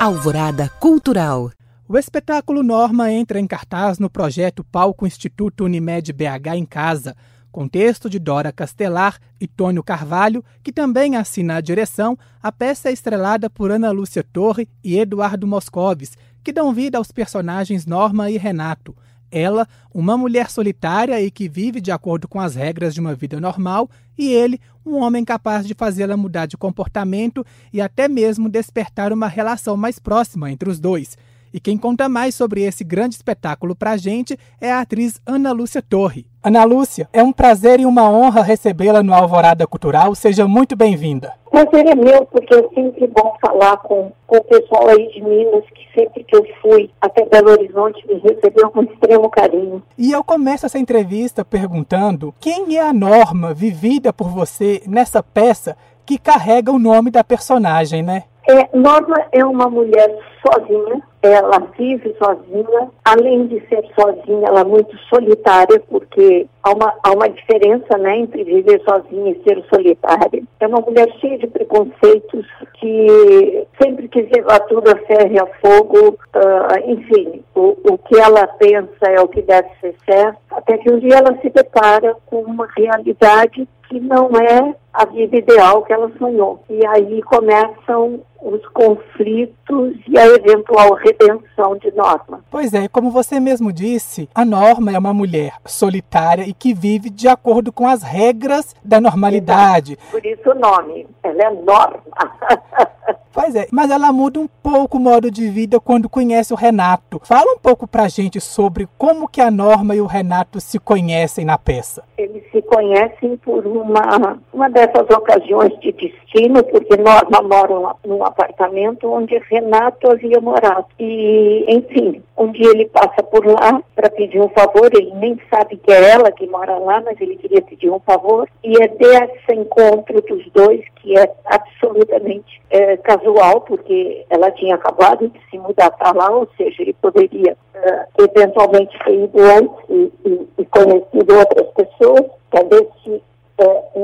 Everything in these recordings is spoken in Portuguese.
Alvorada Cultural. O espetáculo Norma entra em cartaz no projeto Palco Instituto Unimed BH em Casa, com texto de Dora Castelar e Tônio Carvalho, que também assina a direção. A peça é estrelada por Ana Lúcia Torre e Eduardo Moscovis, que dão vida aos personagens Norma e Renato. Ela, uma mulher solitária e que vive de acordo com as regras de uma vida normal, e ele, um homem capaz de fazê-la mudar de comportamento e até mesmo despertar uma relação mais próxima entre os dois. E quem conta mais sobre esse grande espetáculo pra gente é a atriz Ana Lúcia Torre. Ana Lúcia, é um prazer e uma honra recebê-la no Alvorada Cultural. Seja muito bem-vinda. Prazer é meu, porque é sempre bom falar com, com o pessoal aí de Minas, que sempre que eu fui até Belo Horizonte me recebeu com extremo carinho. E eu começo essa entrevista perguntando quem é a Norma vivida por você nessa peça que carrega o nome da personagem, né? É, Norma é uma mulher sozinha, ela vive sozinha, além de ser sozinha, ela é muito solitária, porque há uma, há uma diferença né, entre viver sozinha e ser solitária. É uma mulher cheia de preconceitos, que sempre quis levar tudo a ferro e a fogo, uh, enfim, o, o que ela pensa é o que deve ser certo, até que um dia ela se depara com uma realidade que não é a vida ideal que ela sonhou. E aí começam os conflitos e a eventual redenção de Norma. Pois é, como você mesmo disse, a Norma é uma mulher solitária e que vive de acordo com as regras da normalidade. Exato. Por isso o nome, ela é Norma. Pois é, mas ela muda um pouco o modo de vida quando conhece o Renato. Fala um pouco pra gente sobre como que a Norma e o Renato se conhecem na peça. Eles se conhecem por uma, uma dessas ocasiões de destino, porque Norma mora num apartamento onde Renato havia morado. E, enfim, um dia ele passa por lá para pedir um favor, ele nem sabe que é ela que mora lá, mas ele queria pedir um favor. E é desse encontro dos dois, que é absolutamente é, casual, porque ela tinha acabado de se mudar para lá, ou seja, ele poderia uh, eventualmente ter ido antes e, e, e conhecido outras pessoas, é,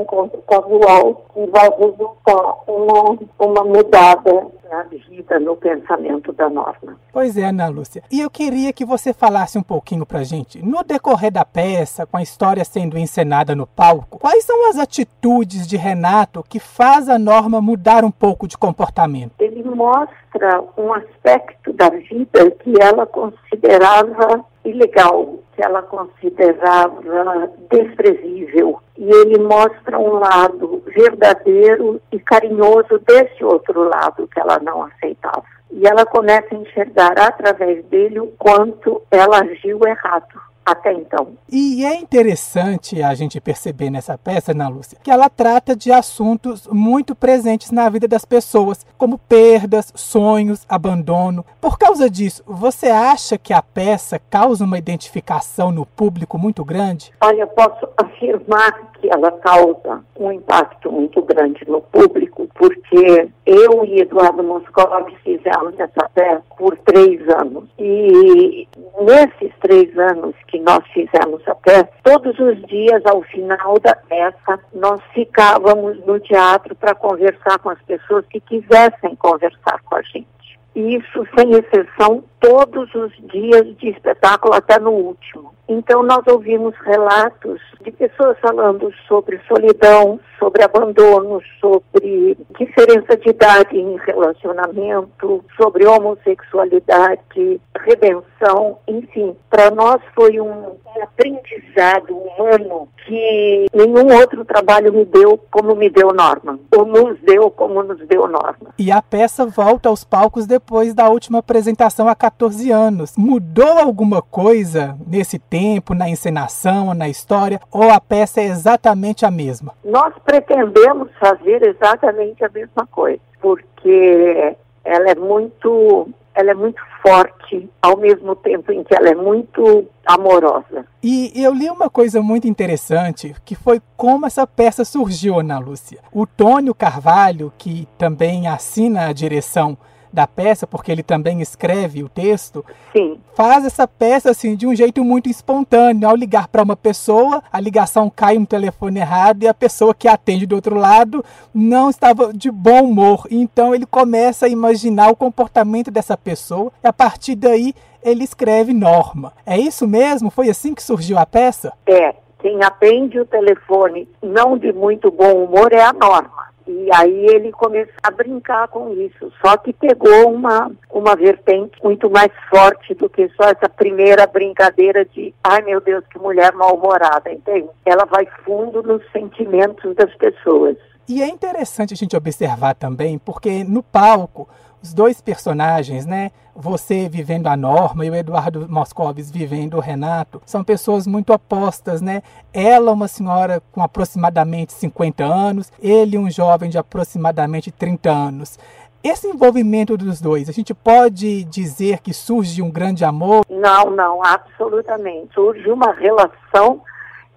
encontro casual que vai resultar uma, uma mudada na vida, no pensamento da norma. Pois é, Ana Lúcia. E eu queria que você falasse um pouquinho pra gente, no decorrer da peça, com a história sendo encenada no palco, quais são as atitudes de Renato que faz a norma mudar um pouco de comportamento? Mostra um aspecto da vida que ela considerava ilegal, que ela considerava desprezível. E ele mostra um lado verdadeiro e carinhoso desse outro lado que ela não aceitava. E ela começa a enxergar através dele o quanto ela agiu errado até então. E é interessante a gente perceber nessa peça, Ana Lúcia, que ela trata de assuntos muito presentes na vida das pessoas, como perdas, sonhos, abandono. Por causa disso, você acha que a peça causa uma identificação no público muito grande? Olha, eu posso afirmar que ela causa um impacto muito grande no público, porque eu e Eduardo Moscovi fizemos essa peça por três anos. E nesses três anos que nós fizemos a peça, todos os dias, ao final da peça, nós ficávamos no teatro para conversar com as pessoas que quisessem conversar com a gente. Isso, sem exceção, todos os dias de espetáculo até no último. Então nós ouvimos relatos de pessoas falando sobre solidão, sobre abandono, sobre diferença de idade em relacionamento, sobre homossexualidade, redenção, enfim. Para nós foi um aprendizado humano que nenhum outro trabalho me deu como me deu Norma, ou nos deu como nos deu Norma. E a peça volta aos palcos depois da última apresentação há 14 anos. Mudou alguma coisa nesse tempo, na encenação, na história, ou a peça é exatamente a mesma? Nós pretendemos fazer exatamente a mesma coisa, porque ela é muito, ela é muito forte, ao mesmo tempo em que ela é muito amorosa. E eu li uma coisa muito interessante, que foi como essa peça surgiu, Ana Lúcia. O Tônio Carvalho, que também assina a direção da peça, porque ele também escreve o texto, Sim. faz essa peça assim de um jeito muito espontâneo. Ao ligar para uma pessoa, a ligação cai no telefone errado e a pessoa que atende do outro lado não estava de bom humor. Então ele começa a imaginar o comportamento dessa pessoa e a partir daí ele escreve Norma. É isso mesmo? Foi assim que surgiu a peça? É. Quem atende o telefone não de muito bom humor é a Norma. E aí ele começou a brincar com isso. Só que pegou uma, uma vertente muito mais forte do que só essa primeira brincadeira de ai meu Deus, que mulher mal-humorada, entende? Ela vai fundo nos sentimentos das pessoas. E é interessante a gente observar também, porque no palco, os dois personagens, né? Você vivendo a Norma e o Eduardo Moscovis vivendo o Renato, são pessoas muito opostas, né? Ela, uma senhora com aproximadamente 50 anos, ele, um jovem de aproximadamente 30 anos. Esse envolvimento dos dois, a gente pode dizer que surge um grande amor? Não, não, absolutamente. Surge uma relação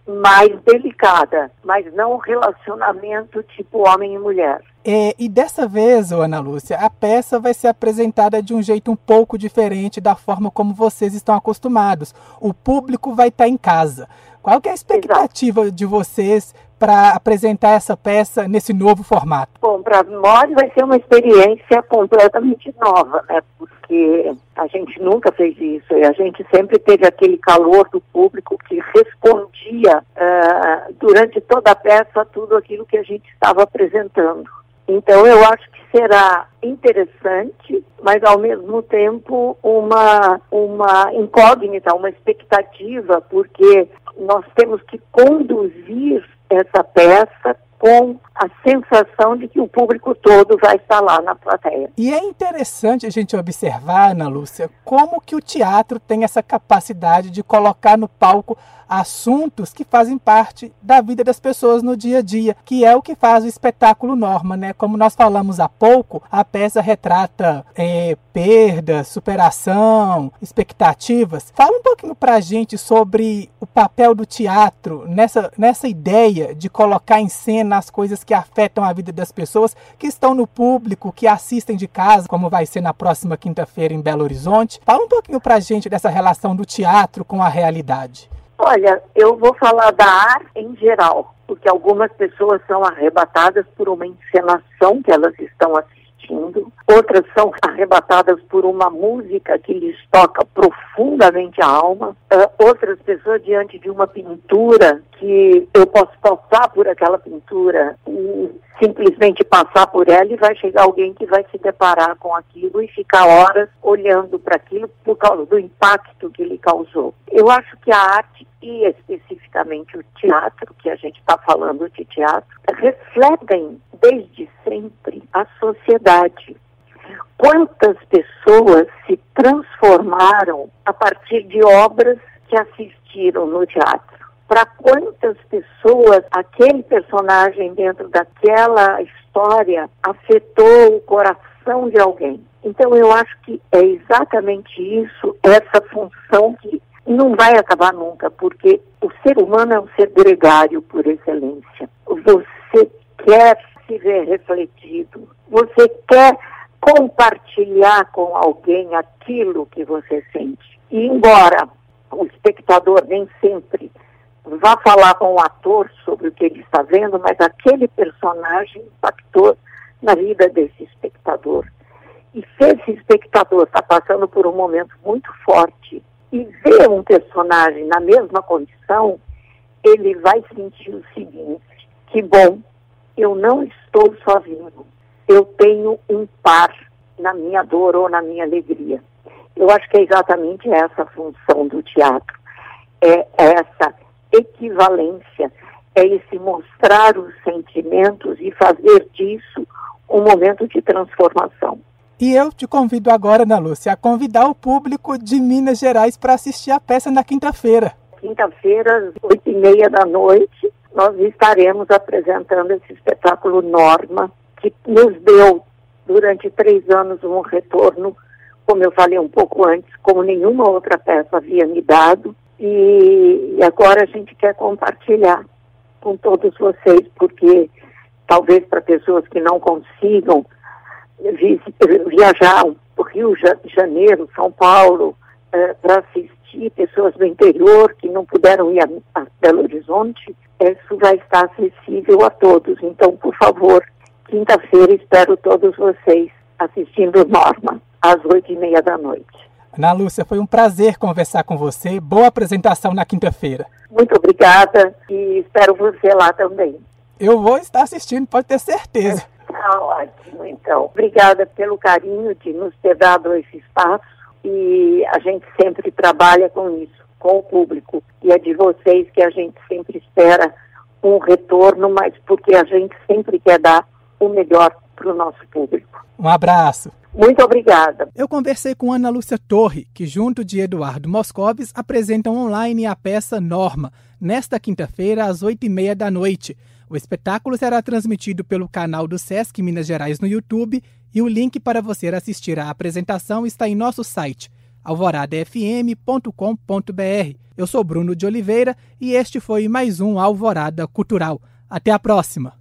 mais delicada, mas não um relacionamento tipo homem e mulher. É, e dessa vez, Ana Lúcia, a peça vai ser apresentada de um jeito um pouco diferente da forma como vocês estão acostumados. O público vai estar em casa. Qual é a expectativa Exato. de vocês para apresentar essa peça nesse novo formato? Bom, para nós vai ser uma experiência completamente nova, né? Porque a gente nunca fez isso e a gente sempre teve aquele calor do público que respondia uh, durante toda a peça tudo aquilo que a gente estava apresentando. Então eu acho que será interessante, mas ao mesmo tempo uma, uma incógnita, uma expectativa, porque nós temos que conduzir essa peça com a sensação de que o público todo vai estar lá na plateia. E é interessante a gente observar, Ana Lúcia, como que o teatro tem essa capacidade de colocar no palco assuntos que fazem parte da vida das pessoas no dia a dia, que é o que faz o espetáculo Norma, né? Como nós falamos há pouco, a peça retrata é, perda, superação, expectativas. Fala um pouquinho pra gente sobre o papel do teatro nessa, nessa ideia de colocar em cena as coisas que afetam a vida das pessoas que estão no público, que assistem de casa, como vai ser na próxima quinta-feira em Belo Horizonte. Fala um pouquinho pra gente dessa relação do teatro com a realidade. Olha, eu vou falar da arte em geral, porque algumas pessoas são arrebatadas por uma encenação que elas estão assistindo, outras são arrebatadas por uma música que lhes toca profundamente a alma, uh, outras pessoas diante de uma pintura que eu posso passar por aquela pintura e simplesmente passar por ela e vai chegar alguém que vai se deparar com aquilo e ficar horas olhando para aquilo por causa do impacto que lhe causou. Eu acho que a arte e especificamente o teatro, que a gente está falando de teatro, refletem desde sempre a sociedade. Quantas pessoas se transformaram a partir de obras que assistiram no teatro? Para quantas pessoas aquele personagem dentro daquela história afetou o coração de alguém? Então eu acho que é exatamente isso, essa função que não vai acabar nunca, porque o ser humano é um ser gregário por excelência. Você quer se ver refletido, você quer compartilhar com alguém aquilo que você sente. E embora o espectador nem sempre vá falar com o ator sobre o que ele está vendo, mas aquele personagem impactou na vida desse espectador. E se esse espectador está passando por um momento muito forte e vê um personagem na mesma condição, ele vai sentir o seguinte: que bom, eu não estou sozinho, eu tenho um par na minha dor ou na minha alegria. Eu acho que é exatamente essa a função do teatro, é essa equivalência, é esse mostrar os sentimentos e fazer disso um momento de transformação. E eu te convido agora, Ana Lúcia, a convidar o público de Minas Gerais para assistir a peça na quinta-feira. Quinta-feira, oito e meia da noite, nós estaremos apresentando esse espetáculo Norma, que nos deu, durante três anos, um retorno, como eu falei um pouco antes, como nenhuma outra peça havia me dado. E agora a gente quer compartilhar com todos vocês, porque talvez para pessoas que não consigam viajar para o Rio de Janeiro, São Paulo, uh, para assistir pessoas do interior que não puderam ir a, a Belo Horizonte, isso vai estar acessível a todos. Então, por favor, quinta-feira espero todos vocês assistindo Norma, às oito e meia da noite. Ana Lúcia, foi um prazer conversar com você. Boa apresentação na quinta-feira. Muito obrigada e espero você lá também. Eu vou estar assistindo, pode ter certeza. Tá ótimo, então. Obrigada pelo carinho de nos ter dado esse espaço e a gente sempre trabalha com isso, com o público. E é de vocês que a gente sempre espera um retorno, mas porque a gente sempre quer dar o melhor para o nosso público. Um abraço. Muito obrigada. Eu conversei com Ana Lúcia Torre, que junto de Eduardo Moscovis apresentam online a peça Norma, nesta quinta-feira às oito e meia da noite. O espetáculo será transmitido pelo canal do Sesc Minas Gerais no YouTube e o link para você assistir à apresentação está em nosso site alvoradafm.com.br. Eu sou Bruno de Oliveira e este foi mais um Alvorada Cultural. Até a próxima!